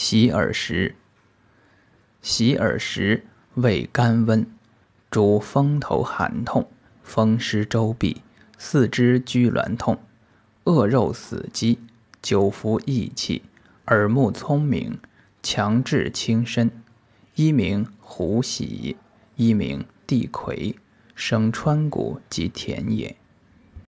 洗耳石。洗耳石味甘温，主风头寒痛、风湿周痹、四肢拘挛痛、恶肉死肌、久服益气、耳目聪明、强志轻身。一名胡喜，一名地魁，生川谷及田野。